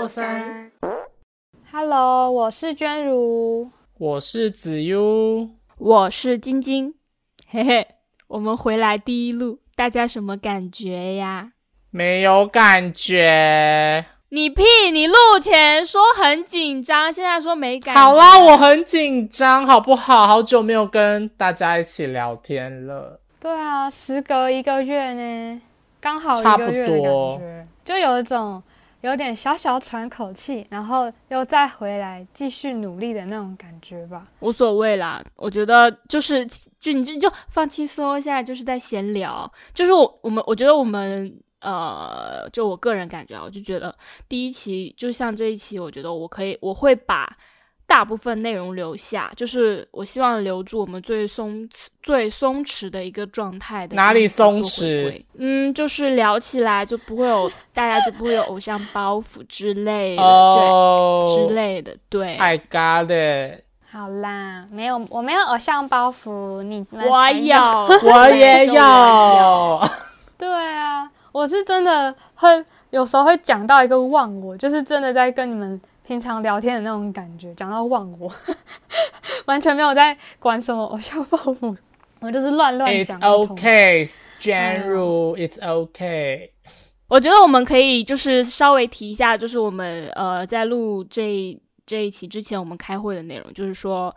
过山。Hello，我是娟如。我是子悠，我是晶晶，嘿嘿，我们回来第一路，大家什么感觉呀？没有感觉。你屁！你录前说很紧张，现在说没感觉。好啦，我很紧张，好不好？好久没有跟大家一起聊天了。对啊，时隔一个月呢，刚好一差不个月的感多觉，就有一种有点小小喘口气，然后又再回来继续努力的那种感觉吧。无所谓啦，我觉得就是就你就就放轻松一下，就是在闲聊，就是我我们我觉得我们呃，就我个人感觉啊，我就觉得第一期就像这一期，我觉得我可以我会把大部分内容留下，就是我希望留住我们最松弛最松弛的一个状态的哪里松弛？嗯，就是聊起来就不会有大家就不会有偶像包袱之类的，哦对之类的，对。I got it，好啦，没有，我没有偶像包袱，你们我有，我也有。对啊，我是真的会有时候会讲到一个忘我，就是真的在跟你们平常聊天的那种感觉，讲到忘我，完全没有在管什么偶像包袱，我就是乱乱 It's 讲。okay, General. It's okay. 我觉得我们可以就是稍微提一下，就是我们呃在录这这一期之前，我们开会的内容，就是说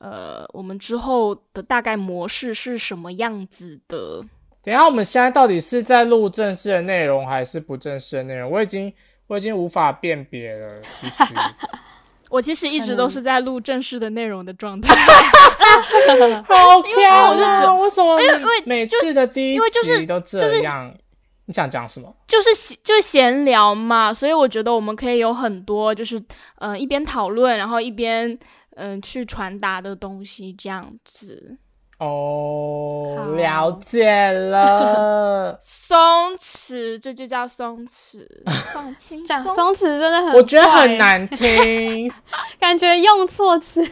呃我们之后的大概模式是什么样子的。等一下，我们现在到底是在录正式的内容还是不正式的内容？我已经我已经无法辨别了。其实，我其实一直都是在录正式的内容的状态，好看我就觉啊！为什么因为每次的第一因为就是集都这样？你想讲什么？就是闲就是闲聊嘛，所以我觉得我们可以有很多就是嗯、呃一边讨论，然后一边嗯、呃去传达的东西这样子。哦好，了解了。松弛，这就叫松弛，放轻松。讲松弛真的很，我觉得很，难听。感觉用错词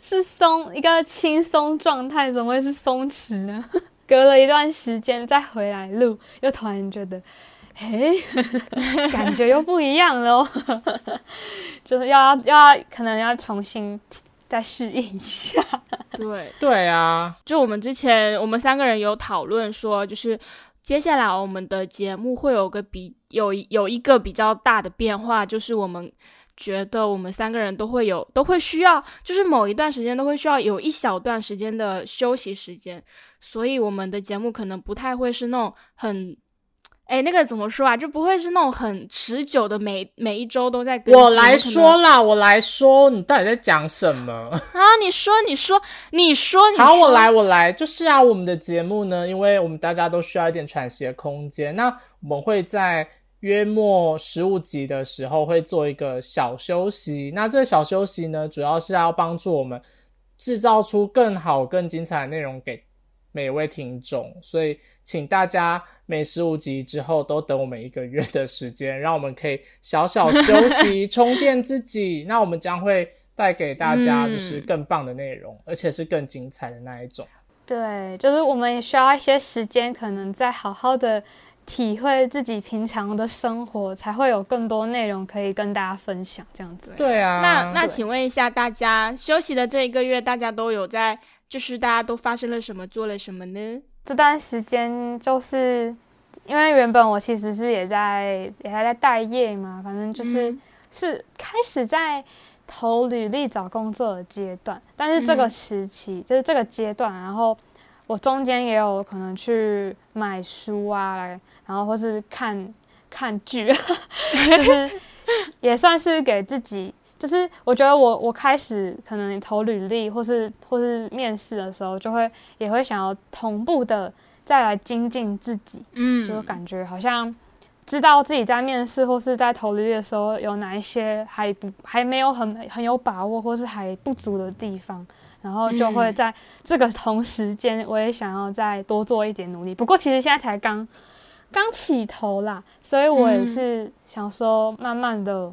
是松一个轻松状态，怎么会是松弛呢？隔了一段时间再回来录，又突然觉得，嘿，感觉又不一样了哦，就是要要可能要重新再适应一下。对，对啊，就我们之前我们三个人有讨论说，就是接下来我们的节目会有个比有有一个比较大的变化，就是我们觉得我们三个人都会有都会需要，就是某一段时间都会需要有一小段时间的休息时间，所以我们的节目可能不太会是那种很。哎，那个怎么说啊？就不会是那种很持久的每每一周都在更新。我来说啦，我来说，你到底在讲什么？啊！你说，你说，你说，你说。好，我来，我来，就是啊，我们的节目呢，因为我们大家都需要一点喘息的空间，那我们会在约末十五集的时候会做一个小休息。那这个小休息呢，主要是要帮助我们制造出更好、更精彩的内容给每位听众，所以请大家每十五集之后都等我们一个月的时间，让我们可以小小休息、充电自己。那我们将会带给大家就是嗯更棒的内容，而且是更精彩的那一种。对，就是我们也需要一些时间，可能再好好的体会自己平常的生活，才会有更多内容可以跟大家分享。这样子，对啊，那那请问一下大家，休息的这一个月，大家都有在，就是大家都发生了什么，做了什么呢？这段时间就是因为原本我其实是也在也还在待业嘛，反正就是、嗯是开始在投履历找工作的阶段，但是这个嗯时期、就是这个阶段，然后我中间也有可能去买书啊，来然后或是看看剧，就是也算是给自己。就是我觉得我我开始可能投履历或是或是面试的时候，就会也会想要同步的再来精进自己，嗯。就感觉好像知道自己在面试或是在投履历的时候有哪一些还不还没有很很有把握或是还不足的地方，然后就会嗯。在这个同时间，我也想要再多做一点努力。不过其实现在才刚刚起头啦，所以我也嗯。是想说，慢慢的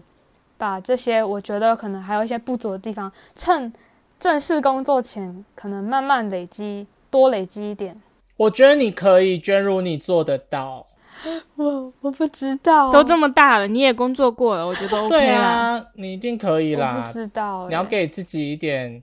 把这些我觉得可能还有一些不足的地方，趁正式工作前，可能慢慢累积，多累积一点。我觉得你可以，娟如你做得到。我我不知道，都这么大了，你也工作过了，我觉得 OK。啊，你一定可以我啦不。知道欸，你要给自己一点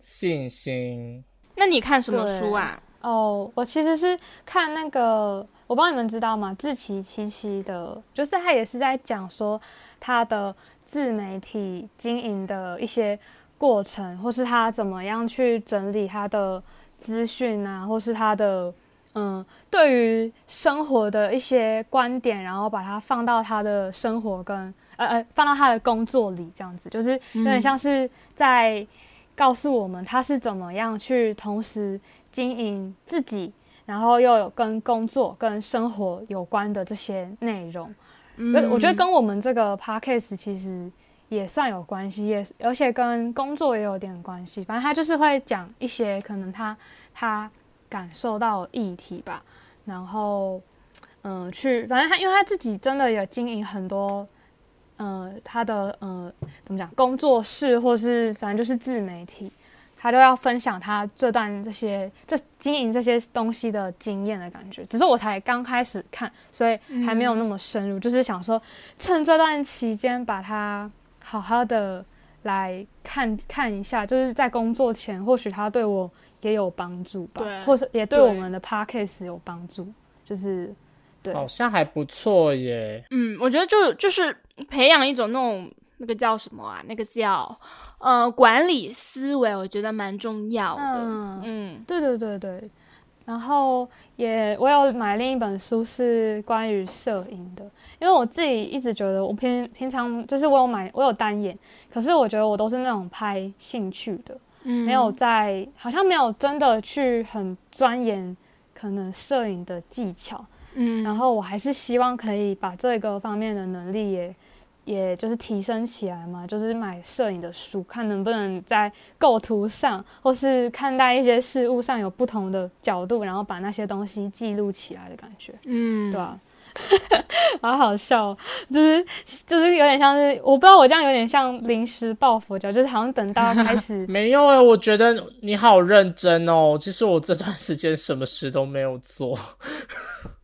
信心。那你看什么对书啊？哦，我其实是看那个，我不知道你们知道吗？志奇七七的，就是他也是在讲说他的自媒体经营的一些过程，或是他怎么样去整理他的资讯啊，或是他的嗯对于生活的一些观点，然后把它放到他的生活跟呃呃放到他的工作里，这样子就是有点像是在告诉我们他是怎么样去同时经营自己，然后又有跟工作、跟生活有关的这些内容。嗯我觉得跟我们这个 podcast 其实也算有关系，也而且跟工作也有点关系。反正他就是会讲一些可能他他感受到议题吧，然后嗯，去反正他因为他自己真的有经营很多。呃，他的呃怎么讲，工作室或是反正就是自媒体，他都要分享他这段这些这经营这些东西的经验的感觉。只是我才刚开始看，所以还没有那么深入。就是想说，趁这段期间把它好好的来看看一下，就是在工作前，或许他对我也有帮助吧，或者也对对我们的 podcast 有帮助。就是对，好像还不错耶。嗯，我觉得就就是培养一种那种那个叫什么啊？那个叫呃管理思维，我觉得蛮重要的。嗯嗯对对对对，然后也我有买另一本书是关于摄影的，因为我自己一直觉得我平平常就是我有买我有单眼，可是我觉得我都是那种拍兴趣的，嗯，没有在好像没有真的去很钻研可能摄影的技巧，嗯，然后我还是希望可以把这个方面的能力也，也就是提升起来嘛，就是买摄影的书，看能不能在构图上，或是看待一些事物上有不同的角度，然后把那些东西记录起来的感觉，嗯对吧、好好笑哦，就是就是有点像是，我不知道我这样有点像临时抱佛脚，就是好像等到开始 没有哎，我觉得你好认真哦。其实我这段时间什么事都没有做。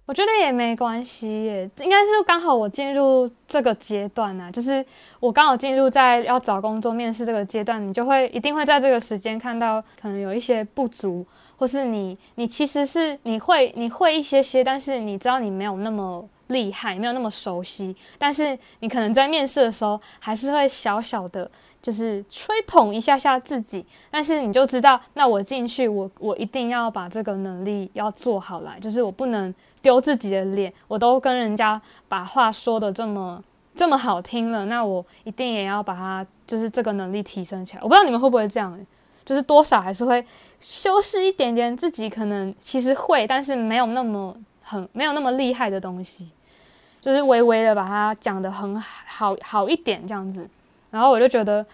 我觉得也没关系耶，应该是刚好我进入这个阶段呢、就是我刚好进入在要找工作面试这个阶段，你就会一定会在这个时间看到可能有一些不足，或是你你其实是你会你会一些些，但是你知道你没有那么厉害，没有那么熟悉，但是你可能在面试的时候还是会小小的。就是吹捧一下下自己，但是你就知道，那我进去，我我一定要把这个能力要做好来，就是我不能丢自己的脸，我都跟人家把话说的这么这么好听了，那我一定也要把它就是这个能力提升起来。我不知道你们会不会这样、就是多少还是会修饰一点点自己可能其实会，但是没有那么很没有那么厉害的东西，就是微微的把它讲得很好好一点这样子。然后我就觉得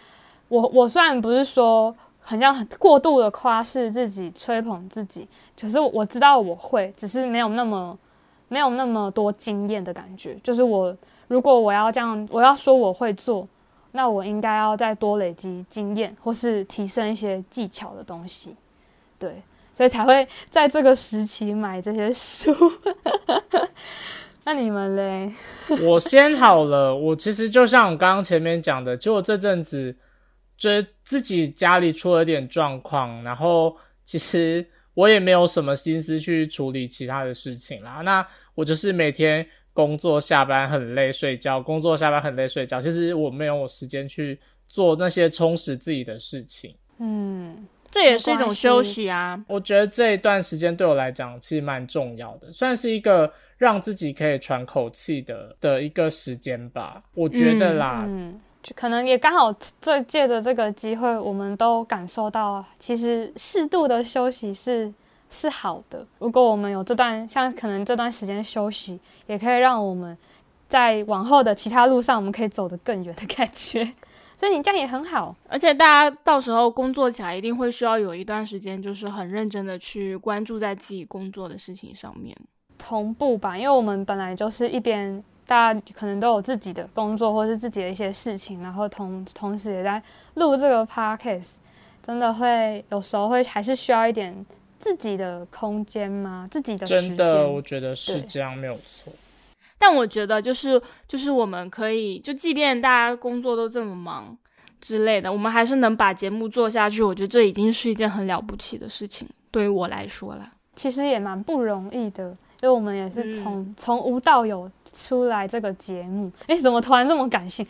我，我虽然不是说很像很过度的夸饰自己、吹捧自己，可是我知道我会，只是没有那么没有那么多经验的感觉。就是我如果我要这样，我要说我会做，那我应该要再多累积经验，或是提升一些技巧的东西。对，所以才会在这个时期买这些书。那你们嘞？我先好了，我其实就像我刚刚前面讲的，就我这阵子觉得自己家里出了点状况，然后其实我也没有什么心思去处理其他的事情啦。那我就是每天工作下班很累睡觉，工作下班很累睡觉，其实我没有时间去做那些充实自己的事情。嗯，这也是一种休息啊。我觉得这一段时间对我来讲其实蛮重要的，算是一个让自己可以喘口气的的一个时间吧。我觉得啦，嗯，就可能也刚好这借着这个机会，我们都感受到，其实适度的休息是是好的。如果我们有这段像可能这段时间休息，也可以让我们在往后的其他路上，我们可以走得更远的感觉。所以你这样也很好。而且大家到时候工作起来，一定会需要有一段时间，就是很认真的去关注在自己工作的事情上面。同步吧，因为我们本来就是一边大家可能都有自己的工作或是自己的一些事情，然后同同时也在录这个 podcast，真的会有时候会还是需要一点自己的空间吗？自己的时间。真的，我觉得是这样，没有错。但我觉得就是就是我们可以，就即便大家工作都这么忙之类的，我们还是能把节目做下去。我觉得这已经是一件很了不起的事情，对于我来说了。其实也蛮不容易的，因为我们也是从从无到有出来这个节目。哎，怎么突然这么感性？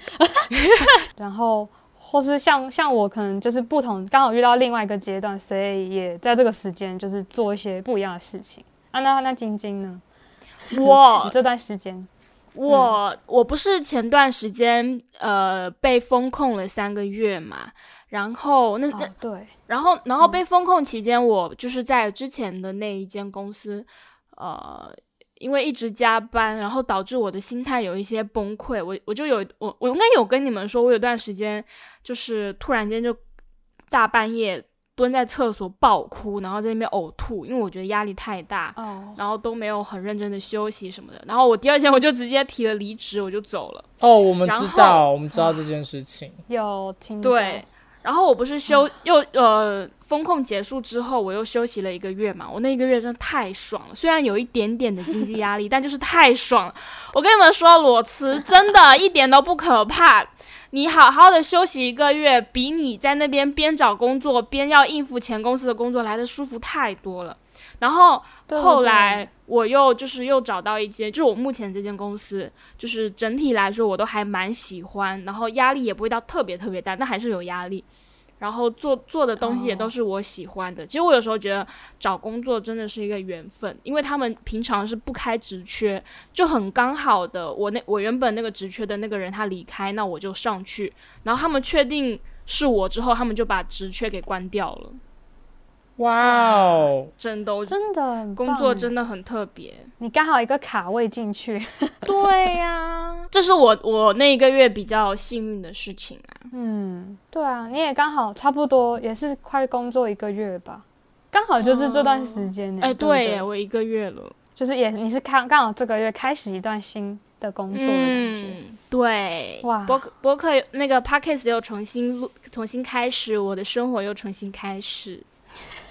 然后或是像像我可能就是不同，刚好遇到另外一个阶段，所以也在这个时间就是做一些不一样的事情。啊，那那晶晶呢？我 这段时间，我我不是前段时间呃被封控了三个月嘛。然后那那对，然后然后被封控期间，我就是在之前的那一间公司，呃，因为一直加班，然后导致我的心态有一些崩溃。我我就有我我应该有跟你们说，我有段时间就是突然间就大半夜蹲在厕所暴哭，然后在那边呕吐，因为我觉得压力太大，然后都没有很认真的休息什么的。然后我第二天我就直接提了离职，我就走了。哦，我们知道，我们知道这件事情，有听对。然后我不是休又呃风控结束之后，我又休息了一个月嘛。我那一个月真的太爽了，虽然有一点点的经济压力，但就是太爽了。我跟你们说，裸辞真的一点都不可怕。你好好的休息一个月，比你在那边边找工作边要应付前公司的工作来的舒服太多了。然后后来我又就是又找到一间，就是我目前这间公司，就是整体来说我都还蛮喜欢，然后压力也不会到特别特别大，但还是有压力。然后做做的东西也都是我喜欢的。其实我有时候觉得找工作真的是一个缘分，因为他们平常是不开职缺，就很刚好的，我那我原本那个职缺的那个人他离开，那我就上去，然后他们确定是我之后，他们就把职缺给关掉了。哇哦，真的真的工作真的很特别，你刚好一个卡位进去，对呀，这是我我那一个月比较幸运的事情啊。嗯，对啊，你也刚好差不多也是快工作一个月吧，刚好就是这段时间呢。哎，对，我一个月了，就是也你是刚刚好这个月开始一段新的工作的感觉。对，哇，博博客那个 podcast 又重新录，重新开始，我的生活又重新开始。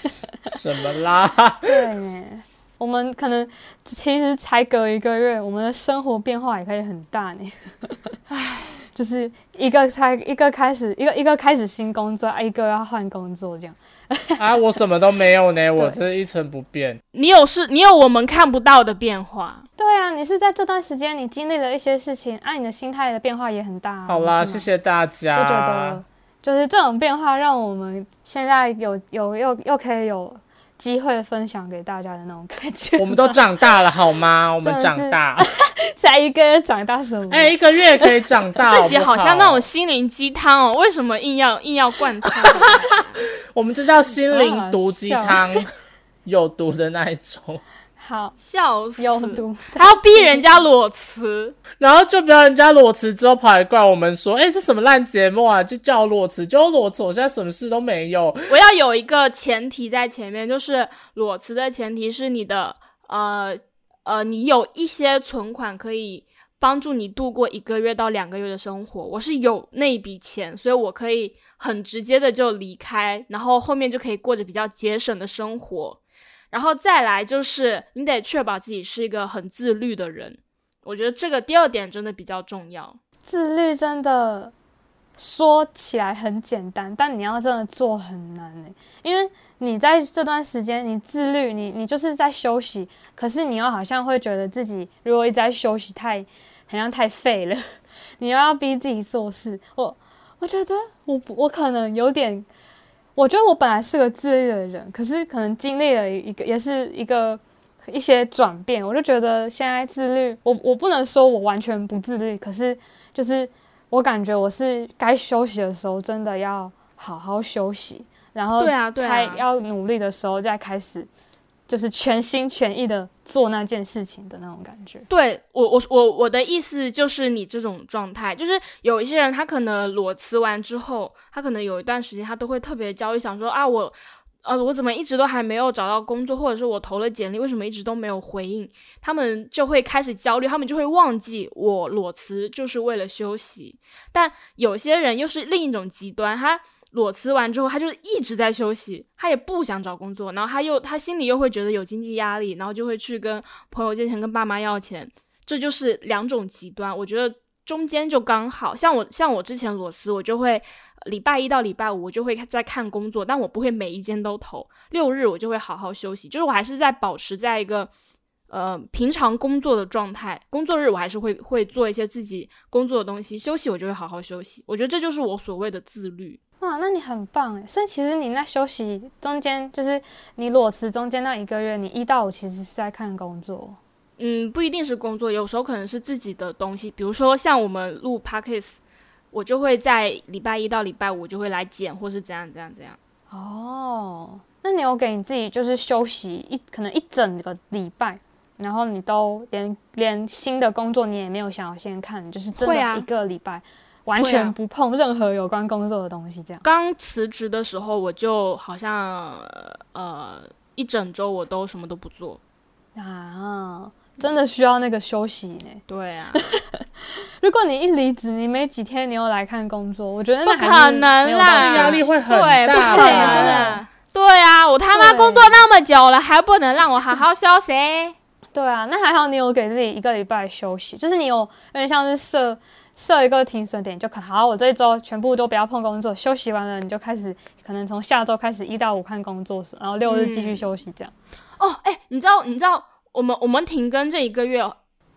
什么啦？对，我们可能其实才隔一个月，我们的生活变化也可以很大呢。唉，就是一个才一个开始，一个一个开始新工作，一个要换工作这样。啊，我什么都没有呢，我是一成不变。你有是，你有我们看不到的变化。对啊，你是在这段时间你经历了一些事情，啊，你的心态的变化也很大。好啦，谢谢大家。就觉得。就是这种变化，让我们现在有有又又可以有机会分享给大家的那种感觉。我们都 长大了，好吗？我们长大，才一个月长大什么？哎，一个月可以长大，自己好像那种心灵鸡汤哦。为什么硬要硬要灌汤？我们这叫心灵毒鸡汤，有毒的那一种。好笑死，有毒，还要逼人家裸辞，然后就不要人家裸辞之后跑来怪我们说，哎，这什么烂节目啊？就叫裸辞，就裸辞，我现在什么事都没有。我要有一个前提在前面，就是裸辞的前提是你的，呃呃，你有一些存款可以帮助你度过一个月到两个月的生活。我是有那一笔钱，所以我可以很直接的就离开，然后后面就可以过着比较节省的生活。然后再来就是，你得确保自己是一个很自律的人。我觉得这个第二点真的比较重要。自律真的说起来很简单，但你要真的做很难呢。因为你在这段时间你自律，你你就是在休息，可是你又好像会觉得自己如果一直在休息，太好像太废了。你又要逼自己做事，我我觉得我我可能有点。我觉得我本来是个自律的人，可是可能经历了一个，也是一个一些转变，我就觉得现在自律，我我不能说我完全不自律，可是就是我感觉我是该休息的时候，真的要好好休息，然后对啊，对啊，要努力的时候再开始。就是全心全意的做那件事情的那种感觉。对我，我我我的意思就是你这种状态，就是有一些人他可能裸辞完之后，他可能有一段时间他都会特别焦虑，想说啊我，呃我怎么一直都还没有找到工作，或者是我投了简历为什么一直都没有回应，他们就会开始焦虑，他们就会忘记我裸辞就是为了休息。但有些人又是另一种极端，他。裸辞完之后，他就一直在休息，他也不想找工作，然后他又他心里又会觉得有经济压力，然后就会去跟朋友借钱、跟爸妈要钱。这就是两种极端。我觉得中间就刚好，像我像我之前裸辞，我就会礼拜一到礼拜五我就会在看工作，但我不会每一间都投。六日我就会好好休息，就是我还是在保持在一个。呃，平常工作的状态，工作日我还是会会做一些自己工作的东西，休息我就会好好休息。我觉得这就是我所谓的自律。哇，那你很棒诶。所以其实你那休息中间，就是你裸辞中间那一个月，你一到五其实是在看工作。嗯，不一定是工作，有时候可能是自己的东西，比如说像我们录 podcast，我就会在礼拜一到礼拜五就会来剪，或是怎样怎样怎样。哦，那你有给你自己就是休息一可能一整个礼拜？然后你都连连新的工作你也没有想要先看，就是真的一个礼拜完全不碰任何有关工作的东西，这样。刚辞职的时候，我就好像呃一整周我都什么都不做啊，真的需要那个休息呢。对啊，如果你一离职，你没几天你又来看工作，我觉得不可能啦，压力会很大，真的。对啊，我他妈工作那么久了，还不能让我好好休息？对啊，那还好你有给自己一个礼拜休息，就是你有有点像是设设一个停损点，就可好，我这一周全部都不要碰工作，休息完了你就开始，可能从下周开始一到五看工作，然后六日继续休息这样。哦，哎，你知道你知道我们我们停更这一个月，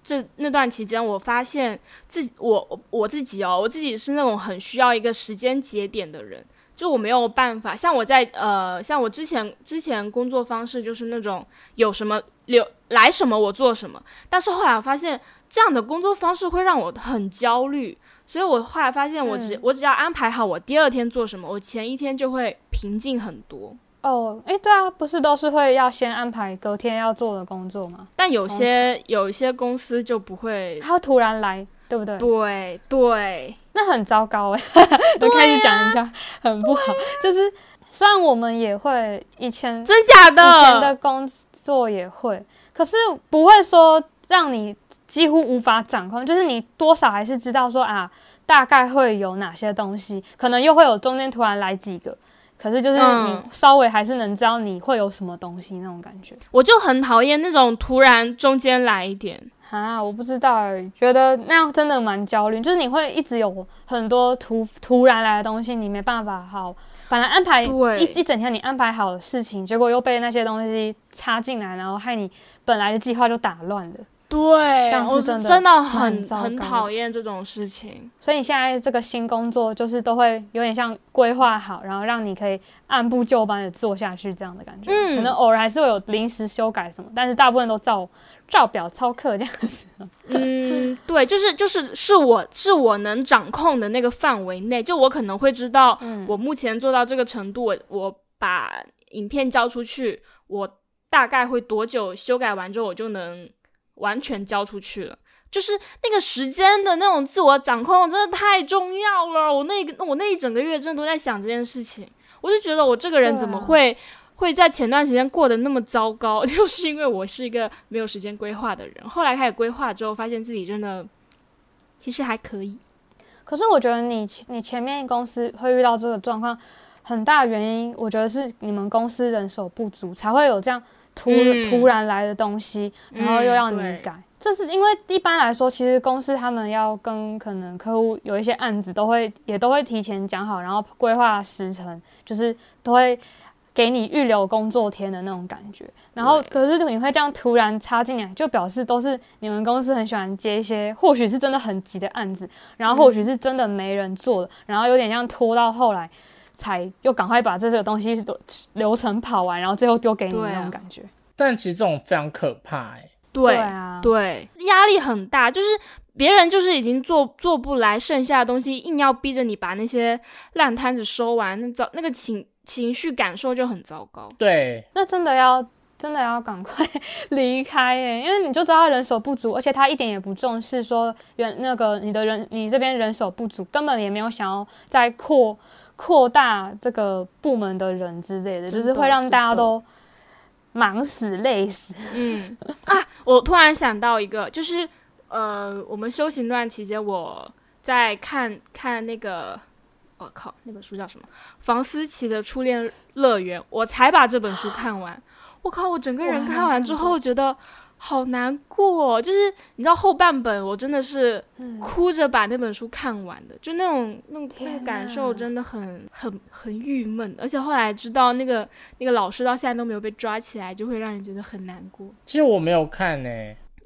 这那段期间，我发现自我我自己哦，我自己是那种很需要一个时间节点的人。就我没有办法，像我在呃，像我之前之前工作方式就是那种有什么留来什么我做什么，但是后来我发现这样的工作方式会让我很焦虑，所以我后来发现我只我只要安排好我第二天做什么，我前一天就会平静很多。哦，哎，对啊，不是都是会要先安排隔天要做的工作吗？但有些有一些公司就不会，他突然来。对不对？对对，那很糟糕哎！都开始讲人家很不好，就是虽然我们也会以前真假的以前的工作也会，可是不会说让你几乎无法掌控，就是你多少还是知道说啊，大概会有哪些东西，可能又会有中间突然来几个。可是就是你稍微还是能知道你会有什么东西那种感觉，我就很讨厌那种突然中间来一点啊！我不知道，觉得那样真的蛮焦虑，就是你会一直有很多突突然来的东西，你没办法好，本来安排一一整天你安排好的事情，结果又被那些东西插进来，然后害你本来的计划就打乱了。对，这样是真的，真的很很讨厌这种事情。所以你现在这个新工作，就是都会有点像规划好，然后让你可以按部就班的做下去这样的感觉。嗯，可能偶尔还是会有临时修改什么，但是大部分都照照表操课这样子。嗯，对，就是就是是我是我能掌控的那个范围内，就我可能会知道，我目前做到这个程度，我我把影片交出去，我大概会多久修改完之后，我就能。完全交出去了，就是那个时间的那种自我掌控，真的太重要了。我那个我那一整个月，真的都在想这件事情。我就觉得我这个人怎么会会在前段时间过得那么糟糕，就是因为我是一个没有时间规划的人。后来开始规划之后，发现自己真的其实还可以。可是我觉得你你前面公司会遇到这个状况，很大原因，我觉得是你们公司人手不足，才会有这样。突突然来的东西，然后又要你改，这是因为一般来说，其实公司他们要跟可能客户有一些案子，都会也都会提前讲好，然后规划时程，就是都会给你预留工作天的那种感觉。然后可是你会这样突然插进来，就表示都是你们公司很喜欢接一些，或许是真的很急的案子，然后或许是真的没人做了，然后有点像拖到后来。才又赶快把这个东西都流程跑完，然后最后丢给你那种感觉。但其实这种非常可怕哎。对啊，对，压力很大，就是别人就是已经做做不来剩下的东西，硬要逼着你把那些烂摊子收完，那早那个情情绪感受就很糟糕。对，那真的要真的要赶快 离开哎，因为你就知道人手不足，而且他一点也不重视说原那个你的人你这边人手不足，根本也没有想要再扩。扩大这个部门的人之类的，就是会让大家都忙死累死。嗯啊，我突然想到一个，就是呃，我们修行段期间，我在看看那个，我靠，那本书叫什么？房思琪的初恋乐园，我才把这本书看完。我靠，我整个人看完之后觉得，好难过，就是你知道后半本我真的是嗯哭着把那本书看完的，就那种那种那天个感受真的很很很郁闷，而且后来知道那个那个老师到现在都没有被抓起来，就会让人觉得很难过。其实我没有看呢、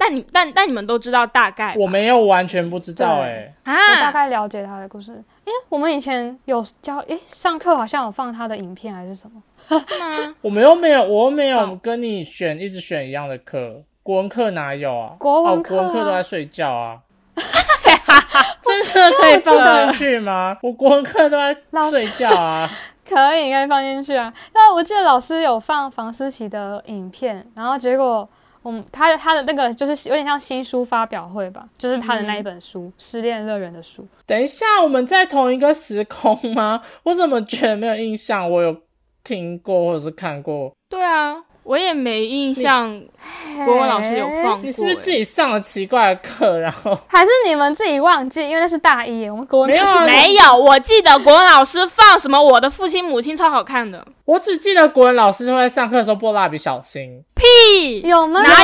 但你但但你们都知道大概我没有完全不知道对哎、我大啊，概了解他的故事。诶，我们以前有教，诶，上课好像有放他的影片还是什么？是吗？我们又没有，我又没有跟你选一直选一样的课，国文课哪有啊？哦，国文课啊国文课都在睡觉啊。真的可以放进去吗？我国文课都在老睡觉啊。可以，可以放进去啊。那我记得老师有放房思琪的影片，然后结果我们他他的那个就是有点像新书发表会吧，就是他的那一本书《失恋乐园》的书。等一下，我们在同一个时空吗？我怎么觉得没有印象？我有听过或者是看过？对啊，我也没印象，国文老师有放过、你是不是自欸己上了奇怪的课，然后还是你们自己忘记？因为那是大一，我们国文没有没有，我记得国文老师放什么《我的父亲母亲》超好看的，我只记得国文老师会在上课的时候播蜡笔小新，屁，有吗？哪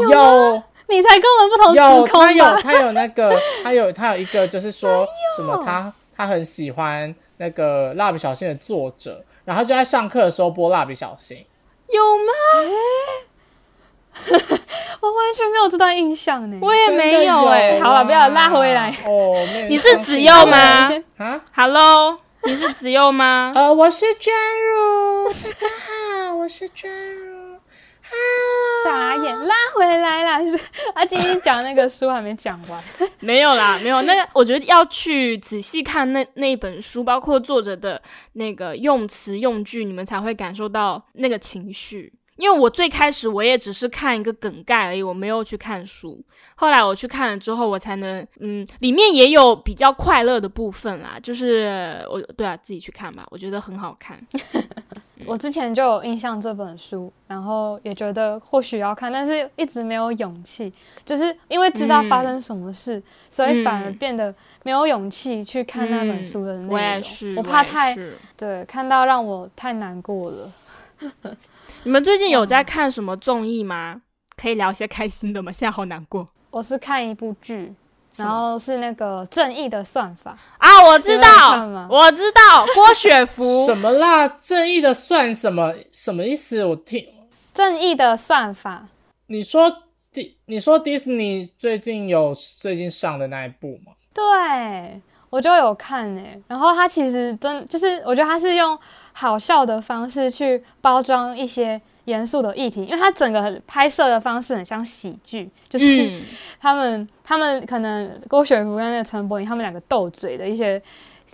有？有你才跟我们不同，时空他有？他有那个，他有他有一个，就是说什么他他很喜欢那个蜡笔小新的作者，然后就在上课的时候播蜡笔小新。有吗？我完全没有这段印象呢。我也没有哎、好了不要拉回来哦，你是子佑吗啊？Hello，你是子佑吗？呃，我是娟如，大家好，我是娟如。傻眼，拉回来啦！是 他今天讲那个书还没讲完。没有啦，没有。那个，我觉得要去仔细看那那本书，包括作者的那个用词用句，你们才会感受到那个情绪。因为我最开始我也只是看一个梗概而已，我没有去看书。后来我去看了之后，我才能，嗯，里面也有比较快乐的部分啦。就是我，对啊，自己去看吧，我觉得很好看。我之前就有印象这本书，然后也觉得或许要看，但是一直没有勇气，就是因为知道发生什么事，所以反而嗯变得没有勇气去看那本书的内容。我也是，我怕太是对看到让我太难过了。你们最近有在看什么综艺吗？可以聊一些开心的吗？现在好难过我是看一部剧，然后是那个《正义的算法啊！我知道，我知道，郭雪芙什么啦？正义的算什么？什么意思？我听》，正义的算法你说迪，你说迪士尼最近有最近上的那一部吗？对我就有看呢、然后他其实真就是，我觉得他是用好笑的方式去包装一些严肃的议题，因为他整个拍摄的方式很像喜剧，就是嗯，他们、他们可能郭雪芙跟那个陈柏霖他们两个斗嘴的一些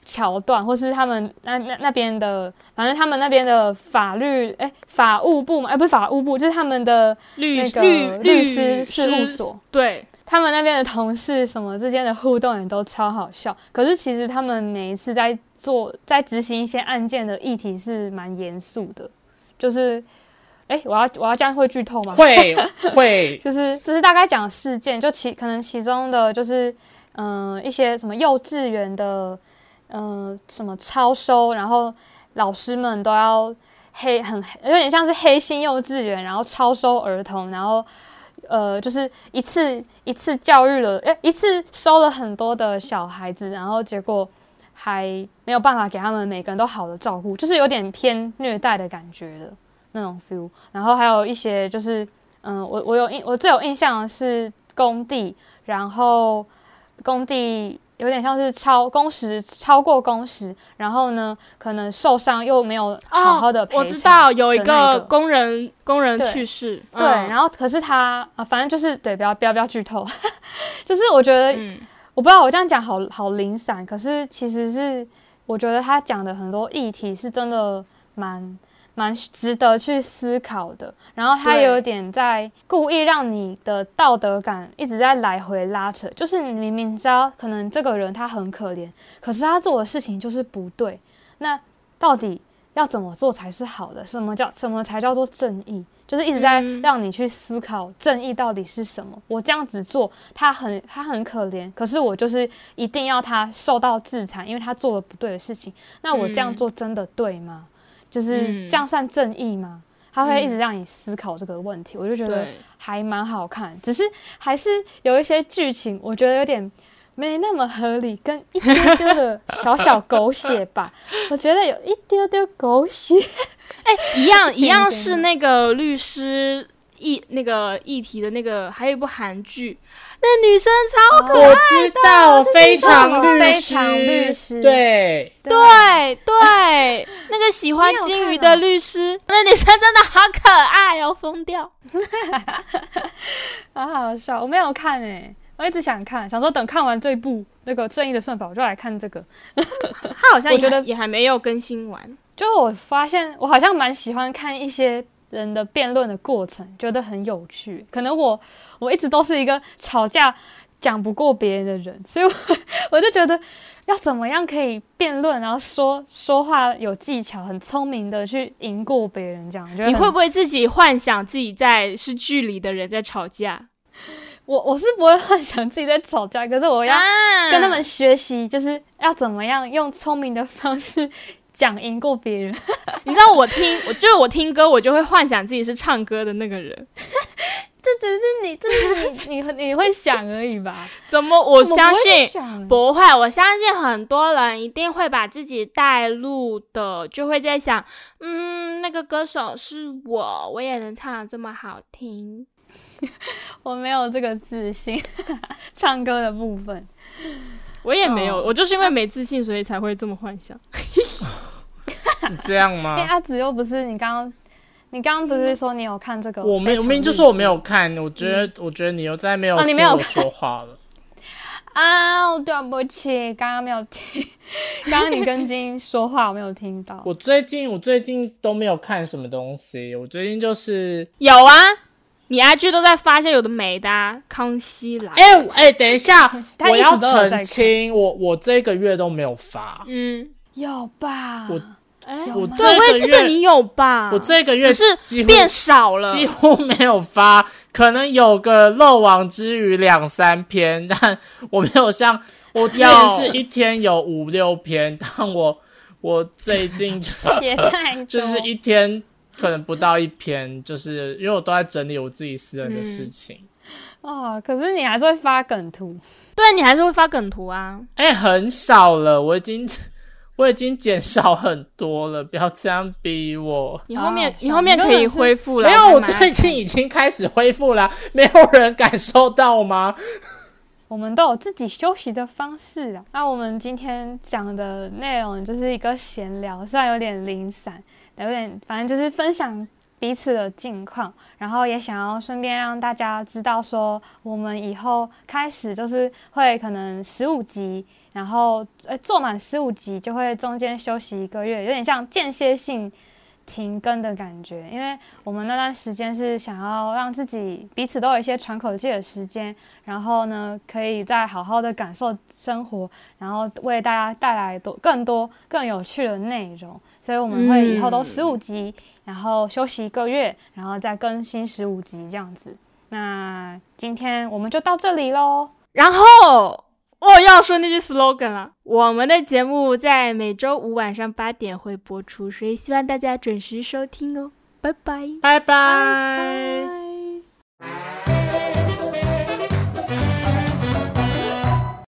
桥段，或是他们那那那边的，反正他们那边的法律哎法务部嘛，哎不是法务部，就是他们的律那个律律师事务所。对，他们那边的同事什么之间的互动也都超好笑，可是其实他们每一次在做在执行一些案件的议题是蛮严肃的，就是，哎、我要我要这样会剧透吗？会 会，就是就是大概讲事件，就其可能其中的就是嗯、呃一些什么幼稚园的嗯、呃什么超收，然后老师们都要黑很黑有点像是黑心幼稚园，然后超收儿童，然后呃就是一次一次教育了，诶、一次收了很多的小孩子，然后结果还没有办法给他们每个人都好的照顾，就是有点偏虐待的感觉的那种 feel。然后还有一些就是，嗯，我我有印，我最有印象的是工地，然后工地有点像是超工时超过工时，然后呢可能受伤又没有好好的赔偿、哦我知道有一个工人工人去世，对，嗯然后可是他啊、反正就是对，不要不要不要剧透，就是我觉得嗯我不知道我这样讲好好零散，可是其实是我觉得他讲的很多议题是真的蛮蛮值得去思考的。然后他对有点在故意让你的道德感一直在来回拉扯，就是你明明知道可能这个人他很可怜，可是他做的事情就是不对，那到底要怎么做才是好的？什么叫什么才叫做正义？就是一直在嗯让你去思考正义到底是什么。我这样子做，他很他很可怜，可是我就是一定要他受到制裁，因为他做了不对的事情。那我这样嗯做真的对吗？就是嗯。这样算正义吗？他会一直让你思考这个问题，我就觉得，还蛮好看，只是还是有一些剧情，我觉得有点没那么合理，跟一丢丢的小小狗血吧。我觉得有一丢丢狗血，哎一样 一样是那个律师议那个议题的那个，还有一部韩剧，那女生超可爱我知道，非常律非师，常律师对，对对，那个喜欢金鱼的律师，那女生真的好可爱哦，疯掉。好好笑。我没有看诶、我一直想看，想说等看完这一部那个《正义的算法》，我就来看这个。他好像也 我觉得也还没有更新完。就我发现，我好像蛮喜欢看一些人的辩论的过程，觉得很有趣。可能我我一直都是一个吵架讲不过别人的人，所以我 我就觉得要怎么样可以辩论，然后说说话有技巧，很聪明的去赢过别人，这样。你会不会自己幻想自己在是剧里的人在吵架？我我是不会幻想自己在吵架，可是我要啊跟他们学习，就是要怎么样用聪明的方式讲赢过别人。你知道我听，我就是我听歌，我就会幻想自己是唱歌的那个人。这只是你，这是你 你你会想而已吧？怎么？我相信不会，我相信很多人一定会把自己带入的，就会在想，嗯，那个歌手是我，我也能唱的这么好听。我没有这个自信，唱歌的部分。我也没有，哦我就是因为没自信，所以才会这么幻想。是这样因为吗？阿紫又不是你刚刚，你刚刚不是说你有看这个？我没有，明明就说我没有看，我觉得，我觉得你又在没有没有我说话了。啊，对不起，刚刚没有听，刚刚你跟金说话我没有听到。我最近我最近都没有看什么东西，我最近就是，有啊，你 IG 都在发现有的没的、啊，康熙来。哎、哎、等一下，一我要澄清，我我这个月都没有发，嗯，有吧？我哎，我这个月你有吧？我这个月是几乎变少了。几乎没有发，可能有个漏网之鱼两三篇，但我没有像我之前是一天有五六篇，但我我最近就 也太就是一天可能不到一篇，就是因为我都在整理我自己私人的事情。哦，可是你还是会发梗图。对你还是会发梗图啊？哎、很少了，我已经我已经减少很多了，不要这样逼我。你后面、哦你后面可以恢复了。没有，我最近已经开始恢复了，没有人感受到吗？我们都有自己休息的方式啊。那我们今天讲的内容就是一个闲聊，虽然有点零散，有点反正就是分享彼此的近况，然后也想要顺便让大家知道说，我们以后开始就是会可能十五集，然后呃做满十五集就会中间休息一个月，有点像间歇性。停更的感觉，因为我们那段时间是想要让自己彼此都有一些喘口气的时间，然后呢，可以再好好的感受生活，然后为大家带来多更多更有趣的内容。所以我们会以后都十五集，然后休息一个月，然后再更新十五集这样子。那今天我们就到这里喽。然后我要说那句 slogan 了。我们的节目在每周五晚上八点会播出，所以希望大家准时收听哦。拜拜。拜拜。拜